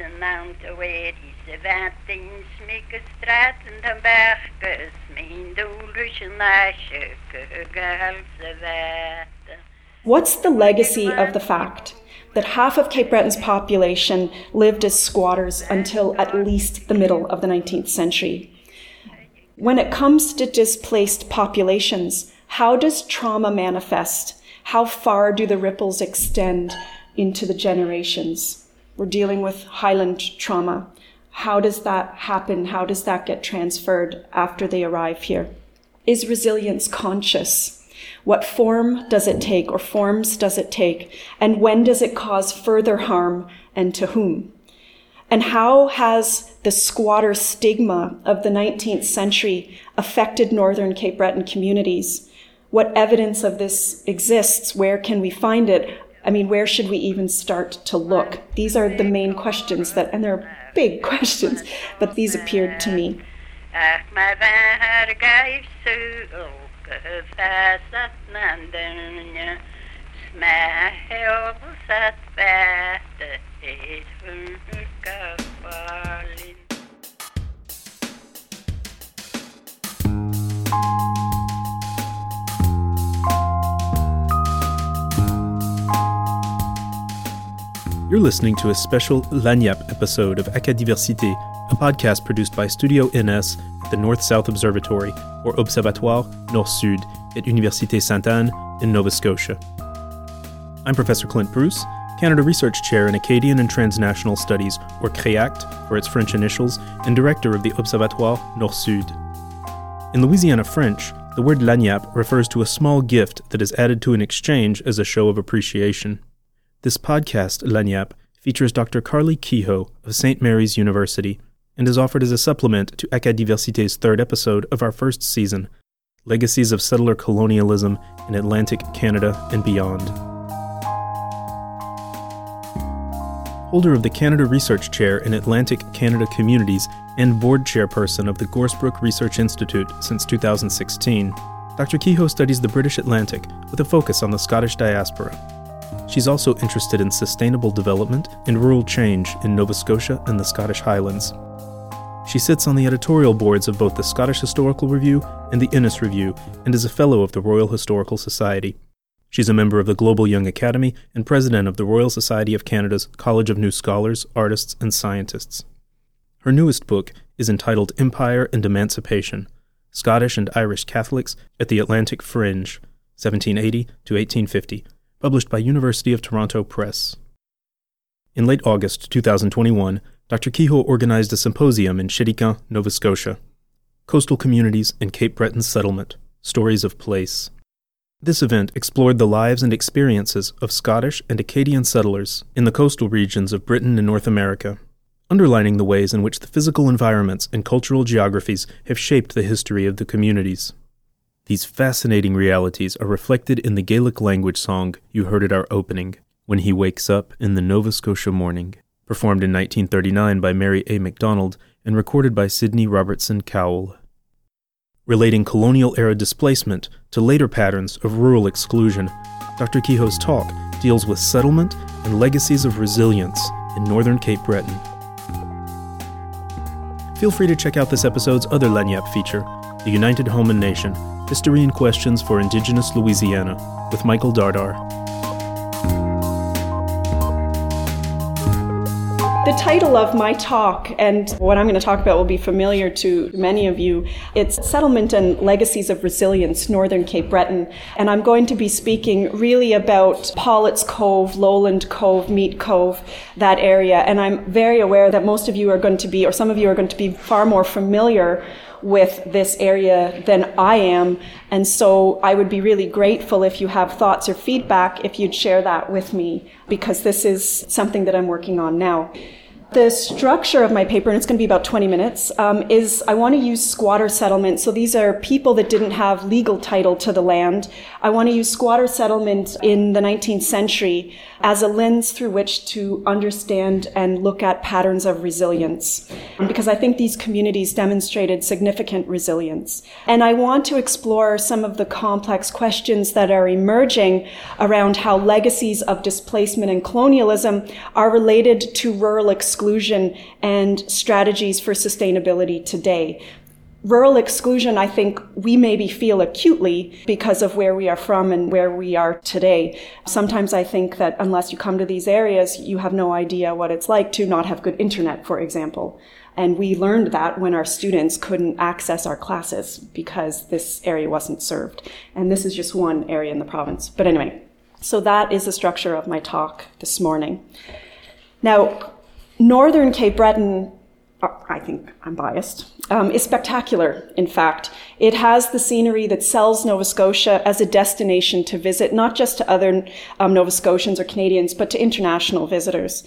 Oerische Watin Smikkestraten dan Mijn doelische naasje Gehalse What's the legacy of the fact that half of Cape Breton's population lived as squatters until at least the middle of the 19th century? When it comes to displaced populations, how does trauma manifest? How far do the ripples extend into the generations? We're dealing with Highland trauma. How does that happen? How does that get transferred after they arrive here? Is resilience conscious? What form does it take or forms does it take? And when does it cause further harm and to whom? And how has the squatter stigma of the 19th century affected Northern Cape Breton communities? What evidence of this exists? Where can we find it? I mean, where should we even start to look? These are the main questions that, and they're big questions, but these appeared to me. You're listening to a special Lagniappe episode of Acadiversité, a podcast produced by Studio NS at the North South Observatory, or Observatoire Nord Sud, at Université Sainte Anne in Nova Scotia. I'm Professor Clint Bruce, Canada Research Chair in Acadian and Transnational Studies, or CREACT for its French initials, and Director of the Observatoire Nord Sud. In Louisiana French, the word lagniappe refers to a small gift that is added to an exchange as a show of appreciation. This podcast, Lagniappe, features Dr. Carly Kehoe of St. Mary's University and is offered as a supplement to Acadiversité's third episode of our first season, Legacies of Settler Colonialism in Atlantic Canada and Beyond. Holder of the Canada Research Chair in Atlantic Canada Communities and board chairperson of the Gorsebrook Research Institute since 2016, Dr. Kehoe studies the British Atlantic with a focus on the Scottish diaspora. She's also interested in sustainable development and rural change in Nova Scotia and the Scottish Highlands. She sits on the editorial boards of both the Scottish Historical Review and the Innes Review and is a Fellow of the Royal Historical Society. She's a member of the Global Young Academy and president of the Royal Society of Canada's College of New Scholars, Artists, and Scientists. Her newest book is entitled Empire and Emancipation Scottish and Irish Catholics at the Atlantic Fringe, 1780 to 1850, published by University of Toronto Press. In late August 2021, Dr. Kehoe organized a symposium in Chéticamp, Nova Scotia Coastal Communities and Cape Breton Settlement Stories of Place. This event explored the lives and experiences of Scottish and Acadian settlers in the coastal regions of Britain and North America, underlining the ways in which the physical environments and cultural geographies have shaped the history of the communities. These fascinating realities are reflected in the Gaelic language song you heard at our opening, When He Wakes Up in the Nova Scotia Morning, performed in 1939 by Mary A. MacDonald and recorded by Sidney Robertson Cowell. Relating colonial era displacement to later patterns of rural exclusion, Dr. Kehoe's talk deals with settlement and legacies of resilience in northern Cape Breton. Feel free to check out this episode's other Lagniappe feature, The United Houma Nation, History and Questions for Indigenous Louisiana with Michael Dardar. The title of my talk and what I'm going to talk about will be familiar to many of you. It's Settlement and Legacies of Resilience, Northern Cape Breton. And I'm going to be speaking really about Pollett's Cove, Lowland Cove, Meat Cove, that area. And I'm very aware that most of you are going to be, or some of you are going to be far more familiar with this area than I am. And so I would be really grateful if you have thoughts or feedback if you'd share that with me because this is something that I'm working on now. The structure of my paper, and it's going to be about 20 minutes, um, is I want to use squatter settlement. So these are people that didn't have legal title to the land. I want to use squatter settlement in the 19th century as a lens through which to understand and look at patterns of resilience. Because I think these communities demonstrated significant resilience. And I want to explore some of the complex questions that are emerging around how legacies of displacement and colonialism are related to rural exclusion exclusion and strategies for sustainability today. Rural exclusion, I think we maybe feel acutely because of where we are from and where we are today. Sometimes I think that unless you come to these areas, you have no idea what it's like to not have good internet, for example. And we learned that when our students couldn't access our classes because this area wasn't served. And this is just one area in the province. But anyway, so that is the structure of my talk this morning. Now, northern Cape Breton I think I'm biased, um, is spectacular, in fact. It has the scenery that sells Nova Scotia as a destination to visit, not just to other um, Nova Scotians or Canadians, but to international visitors.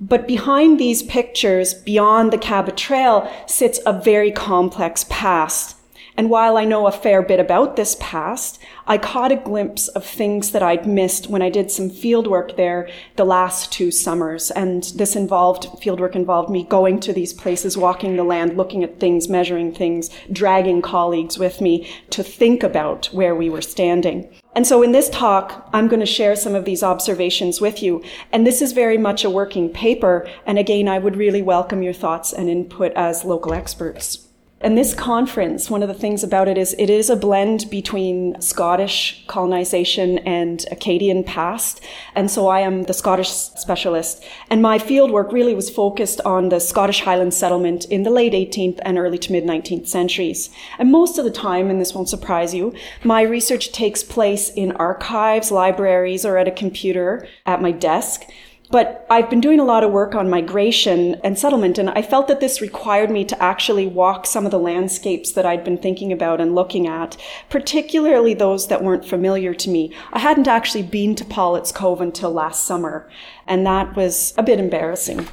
But behind these pictures, beyond the Cabot Trail, sits a very complex past and while I know a fair bit about this past, I caught a glimpse of things that I'd missed when I did some fieldwork there the last two summers. And this involved, fieldwork involved me going to these places, walking the land, looking at things, measuring things, dragging colleagues with me to think about where we were standing. And so in this talk, I'm going to share some of these observations with you. And this is very much a working paper. And again, I would really welcome your thoughts and input as local experts. And this conference, one of the things about it is it is a blend between Scottish colonization and Acadian past. And so I am the Scottish specialist. And my fieldwork really was focused on the Scottish Highland settlement in the late 18th and early to mid 19th centuries. And most of the time, and this won't surprise you, my research takes place in archives, libraries, or at a computer at my desk. But I've been doing a lot of work on migration and settlement, and I felt that this required me to actually walk some of the landscapes that I'd been thinking about and looking at, particularly those that weren't familiar to me. I hadn't actually been to Pollett's Cove until last summer, and that was a bit embarrassing.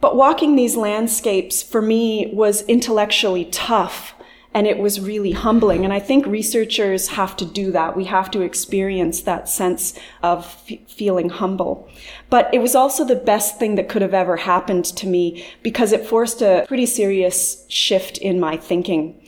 But walking these landscapes for me was intellectually tough and it was really humbling. And I think researchers have to do that. We have to experience that sense of f- feeling humble. But it was also the best thing that could have ever happened to me because it forced a pretty serious shift in my thinking.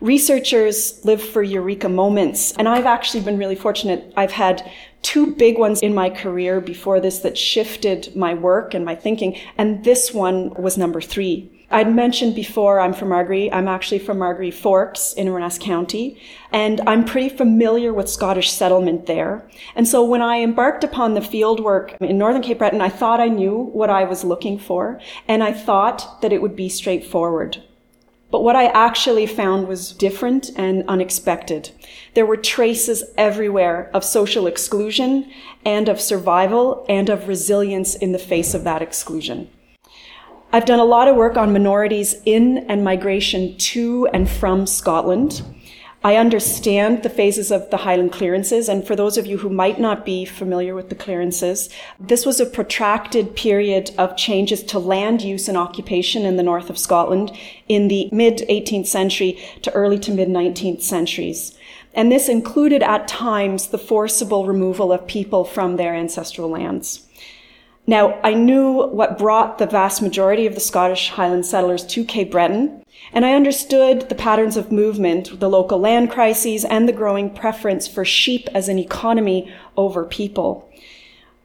Researchers live for eureka moments, and I've actually been really fortunate. I've had two big ones in my career before this that shifted my work and my thinking, and this one was number three. I'd mentioned before I'm from Margaree. I'm actually from Margaree Forks in Inverness County, and I'm pretty familiar with Scottish settlement there. And so when I embarked upon the field work in Northern Cape Breton, I thought I knew what I was looking for, and I thought that it would be straightforward. But what I actually found was different and unexpected. There were traces everywhere of social exclusion and of survival and of resilience in the face of that exclusion. I've done a lot of work on minorities in and migration to and from Scotland. I understand the phases of the Highland clearances, and for those of you who might not be familiar with the clearances, this was a protracted period of changes to land use and occupation in the north of Scotland in the mid 18th century to early to mid 19th centuries. And this included at times the forcible removal of people from their ancestral lands. Now, I knew what brought the vast majority of the Scottish Highland settlers to Cape Breton, and I understood the patterns of movement, the local land crises, and the growing preference for sheep as an economy over people.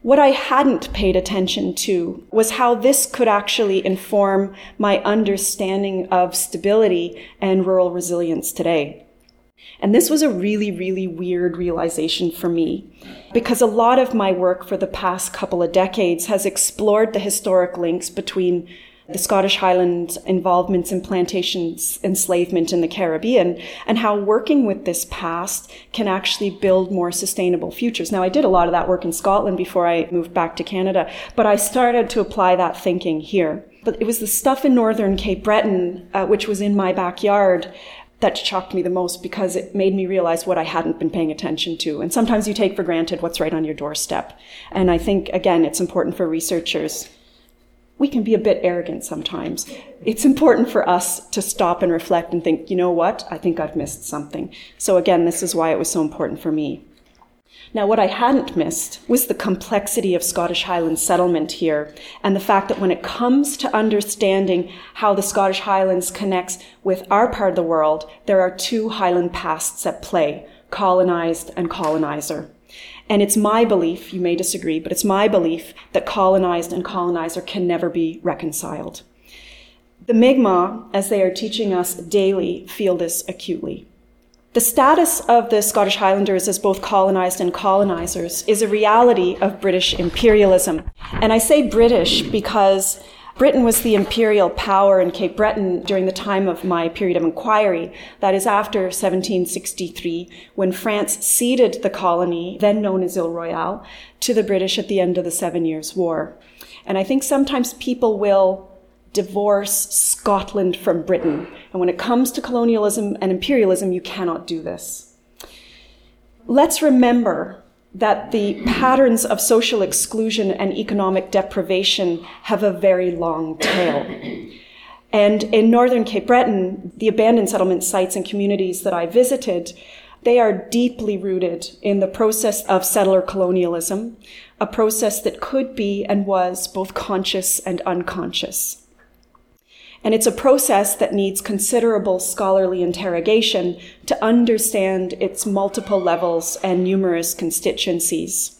What I hadn't paid attention to was how this could actually inform my understanding of stability and rural resilience today. And this was a really, really weird realization for me because a lot of my work for the past couple of decades has explored the historic links between the Scottish Highland involvements in plantations enslavement in the Caribbean and how working with this past can actually build more sustainable futures. Now, I did a lot of that work in Scotland before I moved back to Canada, but I started to apply that thinking here. But it was the stuff in northern Cape Breton, uh, which was in my backyard, that shocked me the most because it made me realize what I hadn't been paying attention to. And sometimes you take for granted what's right on your doorstep. And I think, again, it's important for researchers. We can be a bit arrogant sometimes. It's important for us to stop and reflect and think, you know what? I think I've missed something. So again, this is why it was so important for me. Now, what I hadn't missed was the complexity of Scottish Highland settlement here, and the fact that when it comes to understanding how the Scottish Highlands connects with our part of the world, there are two Highland pasts at play, colonized and colonizer. And it's my belief, you may disagree, but it's my belief that colonized and colonizer can never be reconciled. The Mi'kmaq, as they are teaching us daily, feel this acutely. The status of the Scottish Highlanders as both colonized and colonizers is a reality of British imperialism. And I say British because Britain was the imperial power in Cape Breton during the time of my period of inquiry, that is after 1763, when France ceded the colony, then known as Ile Royale, to the British at the end of the Seven Years' War. And I think sometimes people will divorce Scotland from Britain. And when it comes to colonialism and imperialism, you cannot do this. Let's remember that the patterns of social exclusion and economic deprivation have a very long tail. And in northern Cape Breton, the abandoned settlement sites and communities that I visited, they are deeply rooted in the process of settler colonialism, a process that could be and was both conscious and unconscious. And it's a process that needs considerable scholarly interrogation to understand its multiple levels and numerous constituencies.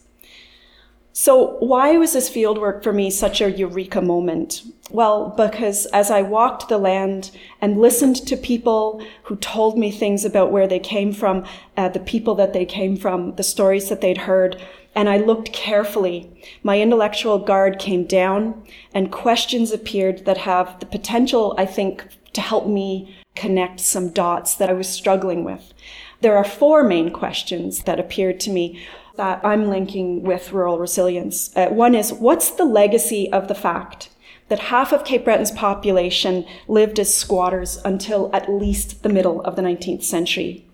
So, why was this fieldwork for me such a eureka moment? Well, because as I walked the land and listened to people who told me things about where they came from, uh, the people that they came from, the stories that they'd heard, and I looked carefully. My intellectual guard came down and questions appeared that have the potential, I think, to help me connect some dots that I was struggling with. There are four main questions that appeared to me that I'm linking with rural resilience. Uh, one is, what's the legacy of the fact that half of Cape Breton's population lived as squatters until at least the middle of the 19th century?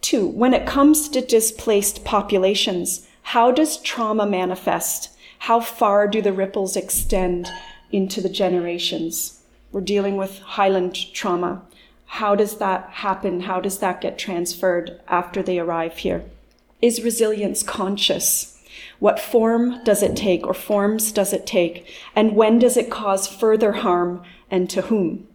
Two, when it comes to displaced populations, how does trauma manifest? How far do the ripples extend into the generations? We're dealing with Highland trauma. How does that happen? How does that get transferred after they arrive here? Is resilience conscious? What form does it take or forms does it take? And when does it cause further harm and to whom?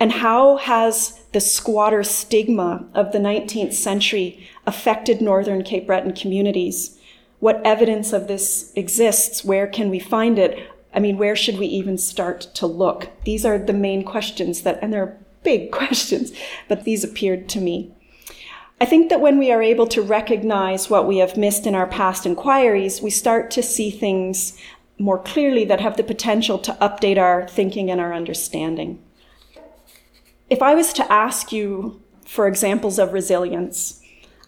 And how has the squatter stigma of the 19th century affected Northern Cape Breton communities? What evidence of this exists? Where can we find it? I mean, where should we even start to look? These are the main questions that, and they're big questions, but these appeared to me. I think that when we are able to recognize what we have missed in our past inquiries, we start to see things more clearly that have the potential to update our thinking and our understanding. If I was to ask you for examples of resilience,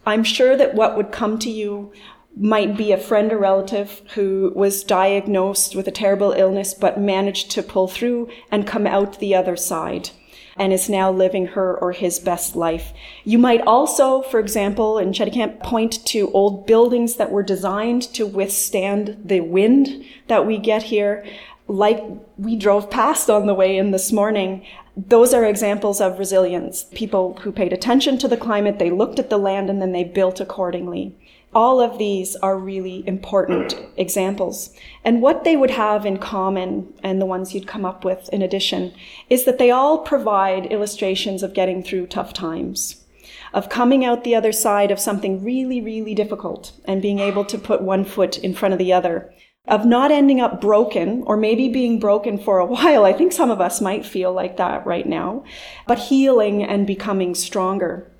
I'm sure that what would come to you might be a friend or relative who was diagnosed with a terrible illness but managed to pull through and come out the other side and is now living her or his best life. You might also, for example, in Camp, point to old buildings that were designed to withstand the wind that we get here, like we drove past on the way in this morning those are examples of resilience. People who paid attention to the climate, they looked at the land and then they built accordingly. All of these are really important examples. And what they would have in common, and the ones you'd come up with in addition, is that they all provide illustrations of getting through tough times, of coming out the other side of something really, really difficult and being able to put one foot in front of the other of not ending up broken or maybe being broken for a while. I think some of us might feel like that right now, but healing and becoming stronger.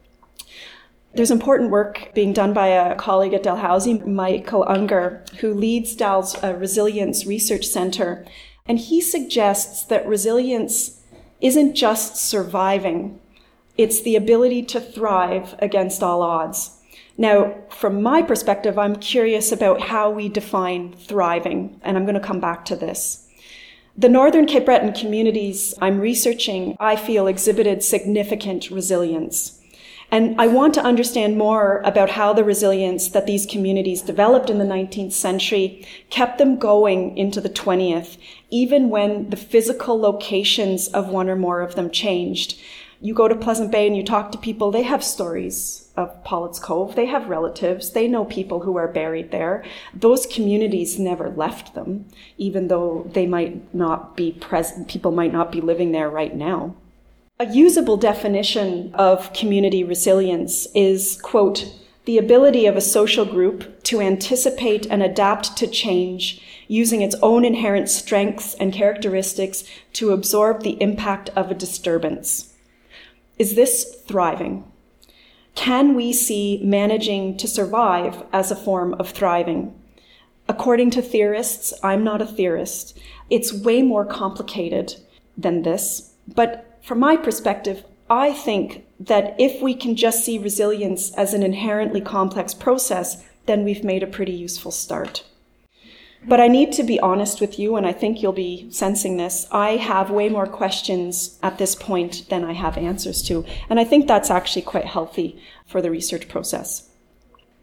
There's important work being done by a colleague at Dalhousie, Michael Ungar, who leads Dal's uh, Resilience Research Center. And he suggests that resilience isn't just surviving, it's the ability to thrive against all odds. Now, from my perspective, I'm curious about how we define thriving, and I'm going to come back to this. The Northern Cape Breton communities I'm researching, I feel, exhibited significant resilience. And I want to understand more about how the resilience that these communities developed in the 19th century kept them going into the 20th, even when the physical locations of one or more of them changed. You go to Pleasant Bay and you talk to people, they have stories of Pollett's Cove. They have relatives. They know people who are buried there. Those communities never left them, even though they might not be present, people might not be living there right now. A usable definition of community resilience is, quote, the ability of a social group to anticipate and adapt to change using its own inherent strengths and characteristics to absorb the impact of a disturbance. Is this thriving? Can we see managing to survive as a form of thriving? According to theorists, I'm not a theorist, it's way more complicated than this. But from my perspective, I think that if we can just see resilience as an inherently complex process, then we've made a pretty useful start. But I need to be honest with you, and I think you'll be sensing this. I have way more questions at this point than I have answers to. And I think that's actually quite healthy for the research process.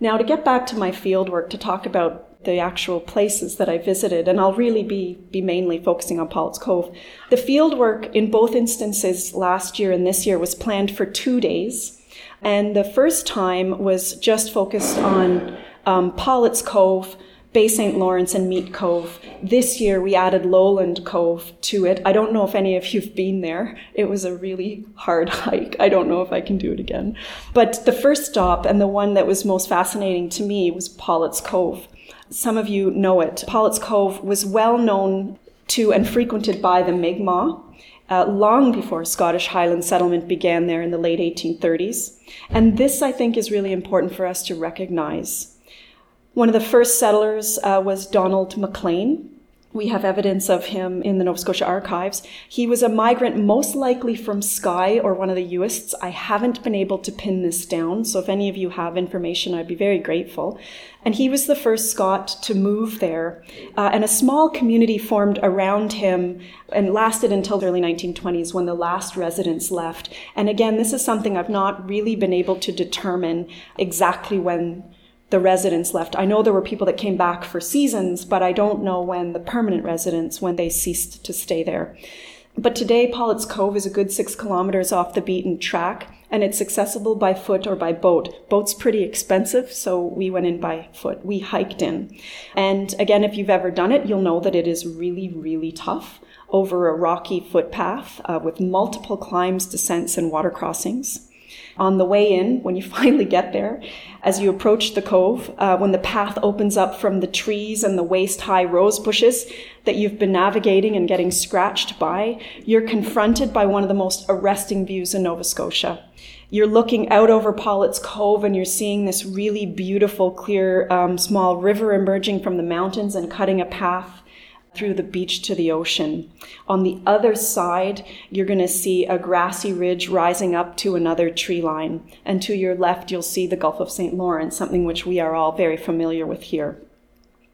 Now, to get back to my fieldwork, to talk about the actual places that I visited, and I'll really be, be mainly focusing on Pollett's Cove. The field work in both instances last year and this year was planned for two days. And the first time was just focused on um, Cove, Bay St. Lawrence and Meat Cove. This year we added Lowland Cove to it. I don't know if any of you've been there. It was a really hard hike. I don't know if I can do it again. But the first stop and the one that was most fascinating to me was Pollett's Cove. Some of you know it. Pollett's Cove was well known to and frequented by the Mi'kmaq. Uh, long before Scottish Highland settlement began there in the late 1830s. And this, I think, is really important for us to recognize. One of the first settlers uh, was Donald MacLean. We have evidence of him in the Nova Scotia archives. He was a migrant, most likely from Skye or one of the Uists. I haven't been able to pin this down, so if any of you have information, I'd be very grateful. And he was the first Scot to move there. Uh, and a small community formed around him and lasted until the early 1920s when the last residents left. And again, this is something I've not really been able to determine exactly when the residents left. I know there were people that came back for seasons, but I don't know when the permanent residents, when they ceased to stay there. But today, Pollett's Cove is a good six kilometers off the beaten track, and it's accessible by foot or by boat. Boat's pretty expensive, so we went in by foot. We hiked in. And again, if you've ever done it, you'll know that it is really, really tough over a rocky footpath uh, with multiple climbs, descents, and water crossings on the way in, when you finally get there, as you approach the cove, uh, when the path opens up from the trees and the waist high rose bushes that you've been navigating and getting scratched by, you're confronted by one of the most arresting views in Nova Scotia. You're looking out over Pollett's Cove and you're seeing this really beautiful, clear, um, small river emerging from the mountains and cutting a path through the beach to the ocean. On the other side, you're going to see a grassy ridge rising up to another tree line. And to your left, you'll see the Gulf of St. Lawrence, something which we are all very familiar with here.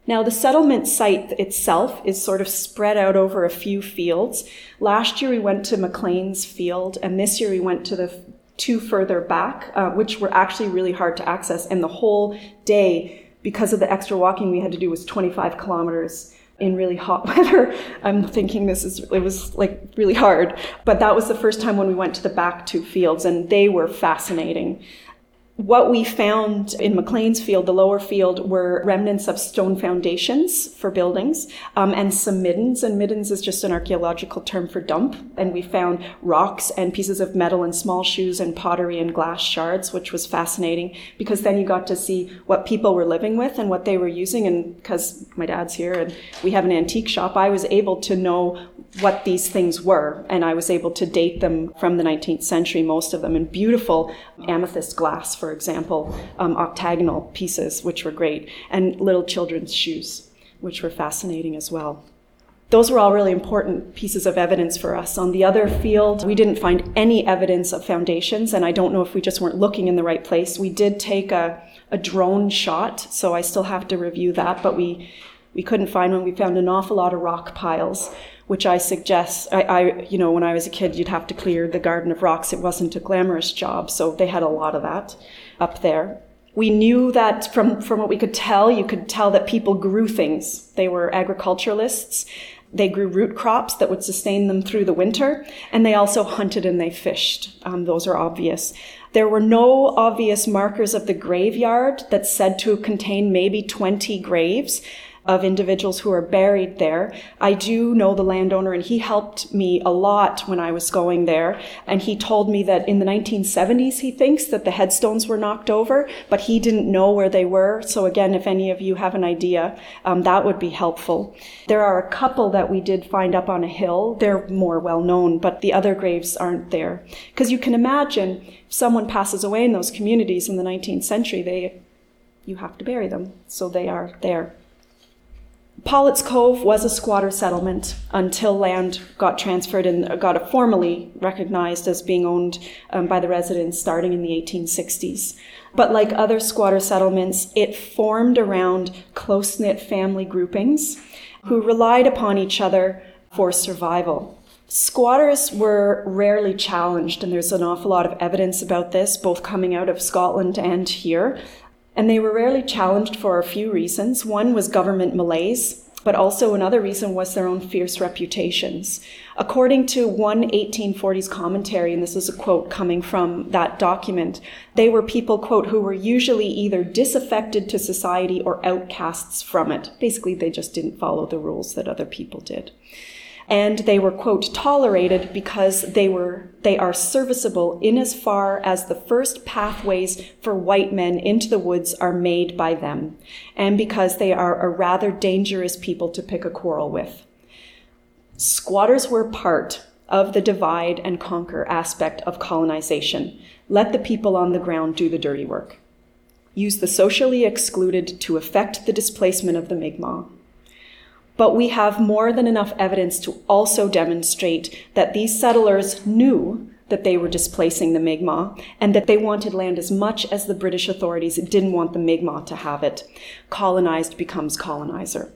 Now, the settlement site itself is sort of spread out over a few fields. Last year we went to MacLean's field, and this year we went to the two further back, uh, which were actually really hard to access. And the whole day, because of the extra walking we had to do, was 25 kilometers in really hot weather. I'm thinking this is, it was like really hard. But that was the first time when we went to the back two fields and they were fascinating. What we found in MacLean's field, the lower field, were remnants of stone foundations for buildings um, and some middens. And middens is just an archaeological term for dump. And we found rocks and pieces of metal and small shoes and pottery and glass shards, which was fascinating because then you got to see what people were living with and what they were using. And because my dad's here and we have an antique shop, I was able to know what these things were. And I was able to date them from the 19th century, most of them, in beautiful amethyst glass, for example, um, octagonal pieces, which were great, and little children's shoes, which were fascinating as well. Those were all really important pieces of evidence for us. On the other field, we didn't find any evidence of foundations, and I don't know if we just weren't looking in the right place. We did take a, a drone shot, so I still have to review that, but we, we couldn't find one. We found an awful lot of rock piles which I suggest, I, I, you know, when I was a kid, you'd have to clear the garden of rocks. It wasn't a glamorous job, so they had a lot of that up there. We knew that from, from what we could tell, you could tell that people grew things. They were agriculturalists. They grew root crops that would sustain them through the winter, and they also hunted and they fished. Um, those are obvious. There were no obvious markers of the graveyard that's said to contain maybe 20 graves. Of individuals who are buried there. I do know the landowner and he helped me a lot when I was going there. And he told me that in the 1970s, he thinks that the headstones were knocked over, but he didn't know where they were. So again, if any of you have an idea, um, that would be helpful. There are a couple that we did find up on a hill. They're more well known, but the other graves aren't there. Because you can imagine if someone passes away in those communities in the 19th century, they, you have to bury them. So they are there. Pollett's Cove was a squatter settlement until land got transferred and got formally recognized as being owned um, by the residents starting in the 1860s. But like other squatter settlements, it formed around close knit family groupings who relied upon each other for survival. Squatters were rarely challenged, and there's an awful lot of evidence about this, both coming out of Scotland and here. And they were rarely challenged for a few reasons. One was government malaise, but also another reason was their own fierce reputations. According to one 1840s commentary, and this is a quote coming from that document, they were people, quote, who were usually either disaffected to society or outcasts from it. Basically, they just didn't follow the rules that other people did and they were quote tolerated because they were they are serviceable in as far as the first pathways for white men into the woods are made by them and because they are a rather dangerous people to pick a quarrel with. Squatters were part of the divide and conquer aspect of colonization. Let the people on the ground do the dirty work. Use the socially excluded to effect the displacement of the mi'kmaq but we have more than enough evidence to also demonstrate that these settlers knew that they were displacing the Mi'kmaq and that they wanted land as much as the British authorities didn't want the Mi'kmaq to have it. Colonized becomes colonizer.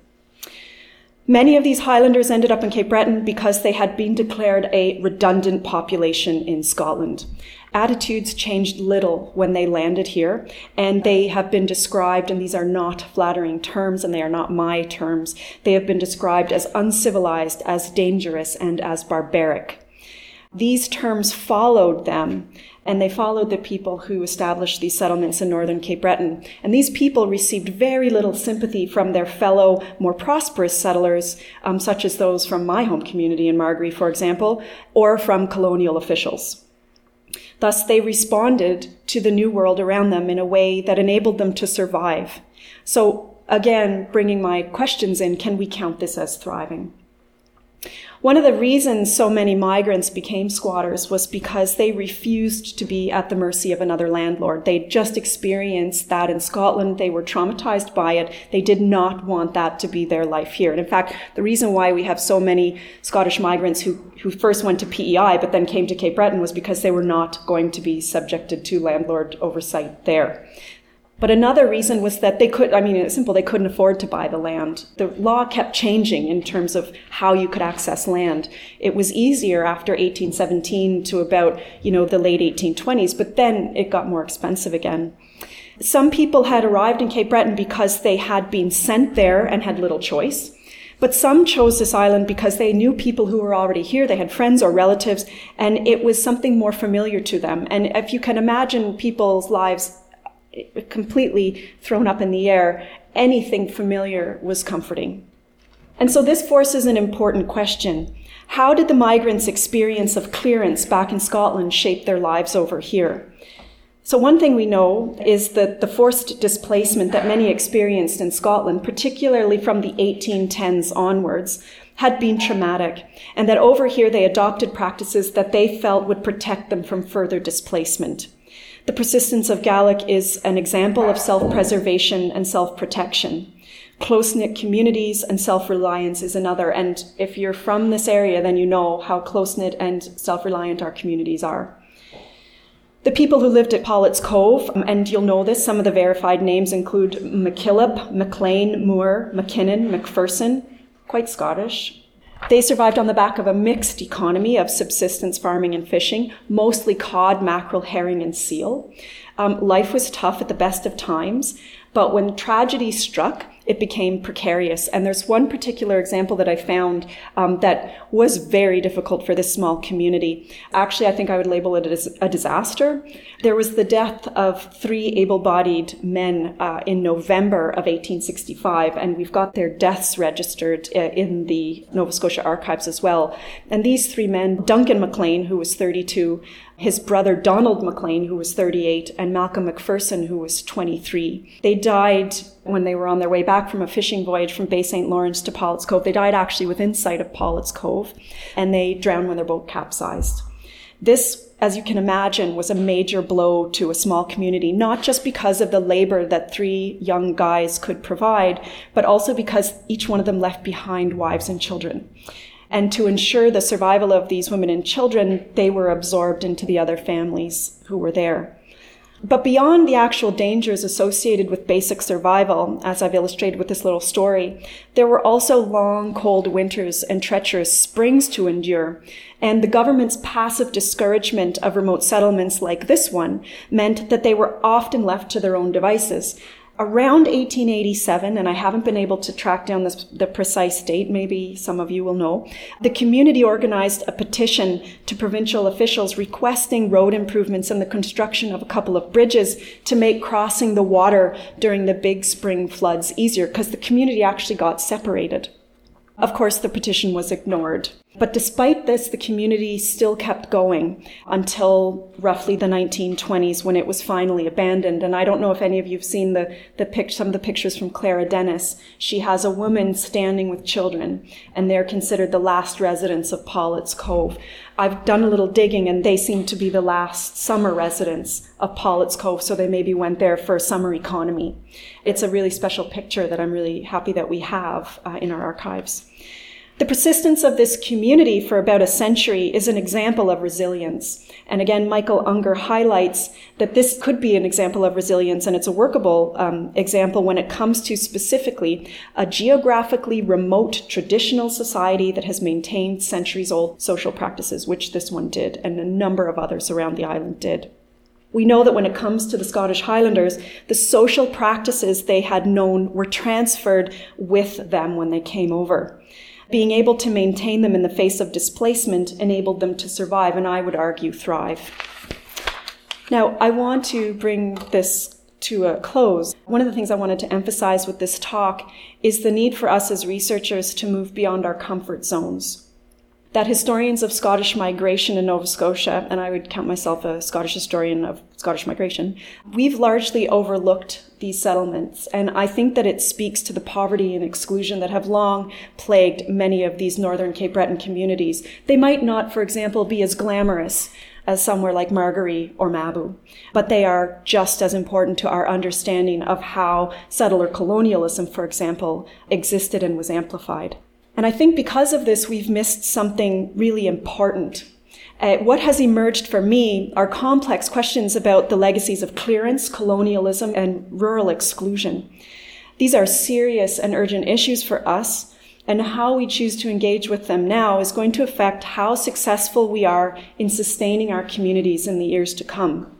Many of these Highlanders ended up in Cape Breton because they had been declared a redundant population in Scotland attitudes changed little when they landed here, and they have been described, and these are not flattering terms, and they are not my terms, they have been described as uncivilized, as dangerous, and as barbaric. These terms followed them, and they followed the people who established these settlements in northern Cape Breton. And these people received very little sympathy from their fellow, more prosperous settlers, um, such as those from my home community in Margaree, for example, or from colonial officials. Thus, they responded to the new world around them in a way that enabled them to survive. So, again, bringing my questions in, can we count this as thriving? One of the reasons so many migrants became squatters was because they refused to be at the mercy of another landlord. They'd just experienced that in Scotland. They were traumatized by it. They did not want that to be their life here. And in fact, the reason why we have so many Scottish migrants who, who first went to PEI but then came to Cape Breton was because they were not going to be subjected to landlord oversight there. But another reason was that they could, I mean, it's simple, they couldn't afford to buy the land. The law kept changing in terms of how you could access land. It was easier after 1817 to about, you know, the late 1820s, but then it got more expensive again. Some people had arrived in Cape Breton because they had been sent there and had little choice. But some chose this island because they knew people who were already here. They had friends or relatives, and it was something more familiar to them. And if you can imagine people's lives completely thrown up in the air, anything familiar was comforting. And so this forces an important question. How did the migrants' experience of clearance back in Scotland shape their lives over here? So one thing we know is that the forced displacement that many experienced in Scotland, particularly from the 1810s onwards, had been traumatic, and that over here they adopted practices that they felt would protect them from further displacement. The persistence of Gaelic is an example of self-preservation and self-protection. Close-knit communities and self-reliance is another. And if you're from this area, then you know how close-knit and self-reliant our communities are. The people who lived at Pollett's Cove, and you'll know this, some of the verified names include MacKillop, McLean, Moore, McKinnon, McPherson, quite Scottish, they survived on the back of a mixed economy of subsistence farming and fishing, mostly cod, mackerel, herring, and seal. Um, life was tough at the best of times, but when tragedy struck, it became precarious. And there's one particular example that I found um, that was very difficult for this small community. Actually, I think I would label it as a disaster. There was the death of three able bodied men uh, in November of 1865, and we've got their deaths registered uh, in the Nova Scotia archives as well. And these three men, Duncan McLean, who was 32, his brother Donald McLean, who was 38, and Malcolm McPherson, who was 23. They died when they were on their way back from a fishing voyage from Bay St. Lawrence to Pollett's Cove. They died actually within sight of Pollett's Cove, and they drowned when their boat capsized. This, as you can imagine, was a major blow to a small community, not just because of the labor that three young guys could provide, but also because each one of them left behind wives and children. And to ensure the survival of these women and children, they were absorbed into the other families who were there. But beyond the actual dangers associated with basic survival, as I've illustrated with this little story, there were also long, cold winters and treacherous springs to endure. And the government's passive discouragement of remote settlements like this one meant that they were often left to their own devices, around 1887, and I haven't been able to track down this, the precise date, maybe some of you will know, the community organized a petition to provincial officials requesting road improvements and the construction of a couple of bridges to make crossing the water during the big spring floods easier, because the community actually got separated. Of course, the petition was ignored. But despite this, the community still kept going until roughly the 1920s when it was finally abandoned. And I don't know if any of you have seen the, the pic- some of the pictures from Clara Dennis. She has a woman standing with children, and they're considered the last residents of Pollett's Cove. I've done a little digging, and they seem to be the last summer residents of Pollett's Cove, so they maybe went there for a summer economy. It's a really special picture that I'm really happy that we have uh, in our archives. The persistence of this community for about a century is an example of resilience. And again, Michael Ungar highlights that this could be an example of resilience, and it's a workable um, example when it comes to specifically a geographically remote traditional society that has maintained centuries old social practices, which this one did, and a number of others around the island did. We know that when it comes to the Scottish Highlanders, the social practices they had known were transferred with them when they came over. Being able to maintain them in the face of displacement enabled them to survive and I would argue thrive. Now, I want to bring this to a close. One of the things I wanted to emphasize with this talk is the need for us as researchers to move beyond our comfort zones that historians of Scottish migration in Nova Scotia, and I would count myself a Scottish historian of Scottish migration, we've largely overlooked these settlements. And I think that it speaks to the poverty and exclusion that have long plagued many of these northern Cape Breton communities. They might not, for example, be as glamorous as somewhere like Margaree or Mabou, but they are just as important to our understanding of how settler colonialism, for example, existed and was amplified. And I think because of this, we've missed something really important. Uh, what has emerged for me are complex questions about the legacies of clearance, colonialism, and rural exclusion. These are serious and urgent issues for us, and how we choose to engage with them now is going to affect how successful we are in sustaining our communities in the years to come.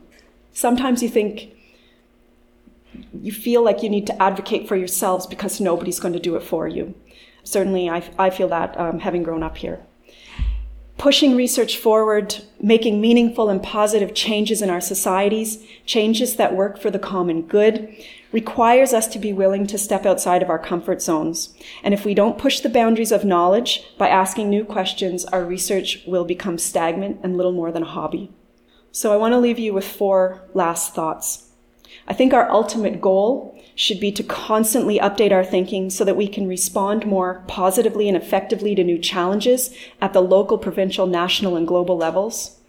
Sometimes you think, you feel like you need to advocate for yourselves because nobody's going to do it for you. Certainly, I, I feel that um, having grown up here. Pushing research forward, making meaningful and positive changes in our societies, changes that work for the common good, requires us to be willing to step outside of our comfort zones. And if we don't push the boundaries of knowledge by asking new questions, our research will become stagnant and little more than a hobby. So I want to leave you with four last thoughts. I think our ultimate goal should be to constantly update our thinking so that we can respond more positively and effectively to new challenges at the local, provincial, national, and global levels.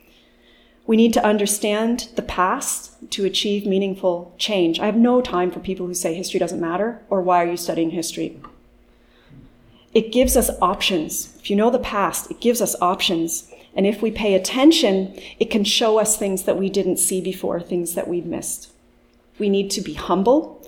We need to understand the past to achieve meaningful change. I have no time for people who say history doesn't matter or why are you studying history? It gives us options. If you know the past, it gives us options. And if we pay attention, it can show us things that we didn't see before, things that we've missed. We need to be humble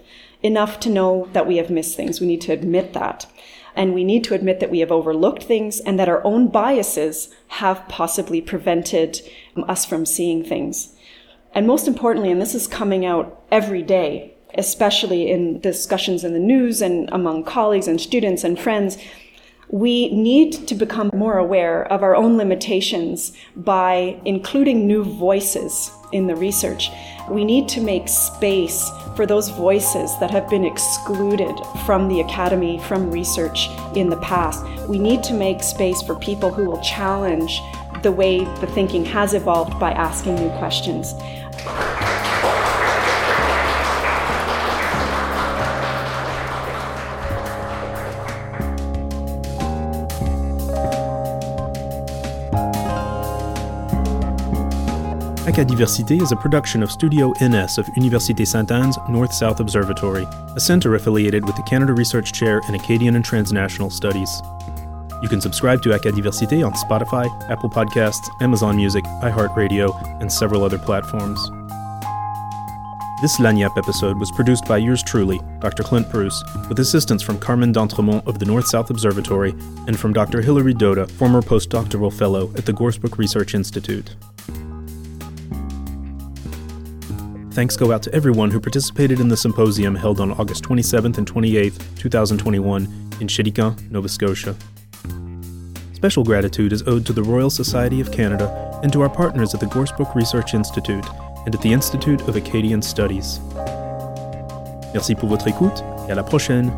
enough to know that we have missed things. We need to admit that. And we need to admit that we have overlooked things and that our own biases have possibly prevented us from seeing things. And most importantly, and this is coming out every day, especially in discussions in the news and among colleagues and students and friends, we need to become more aware of our own limitations by including new voices in the research. We need to make space for those voices that have been excluded from the academy, from research in the past. We need to make space for people who will challenge the way the thinking has evolved by asking new questions. Acadiversité is a production of Studio NS of Université Sainte-Anne's North-South Observatory, a center affiliated with the Canada Research Chair in Acadian and Transnational Studies. You can subscribe to Acadiversité on Spotify, Apple Podcasts, Amazon Music, iHeartRadio, and several other platforms. This Lagniappe episode was produced by yours truly, Dr. Clint Bruce, with assistance from Carmen D'Entremont of the North-South Observatory and from Dr. Hilary Doda, former postdoctoral fellow at the Gorsebrook Research Institute. Thanks go out to everyone who participated in the symposium held on August 27th and 28th, 2021, in Chéticamp, Nova Scotia. Special gratitude is owed to the Royal Society of Canada and to our partners at the Gorsebrook Research Institute and at the Institute of Acadian Studies. Merci pour votre écoute et à la prochaine!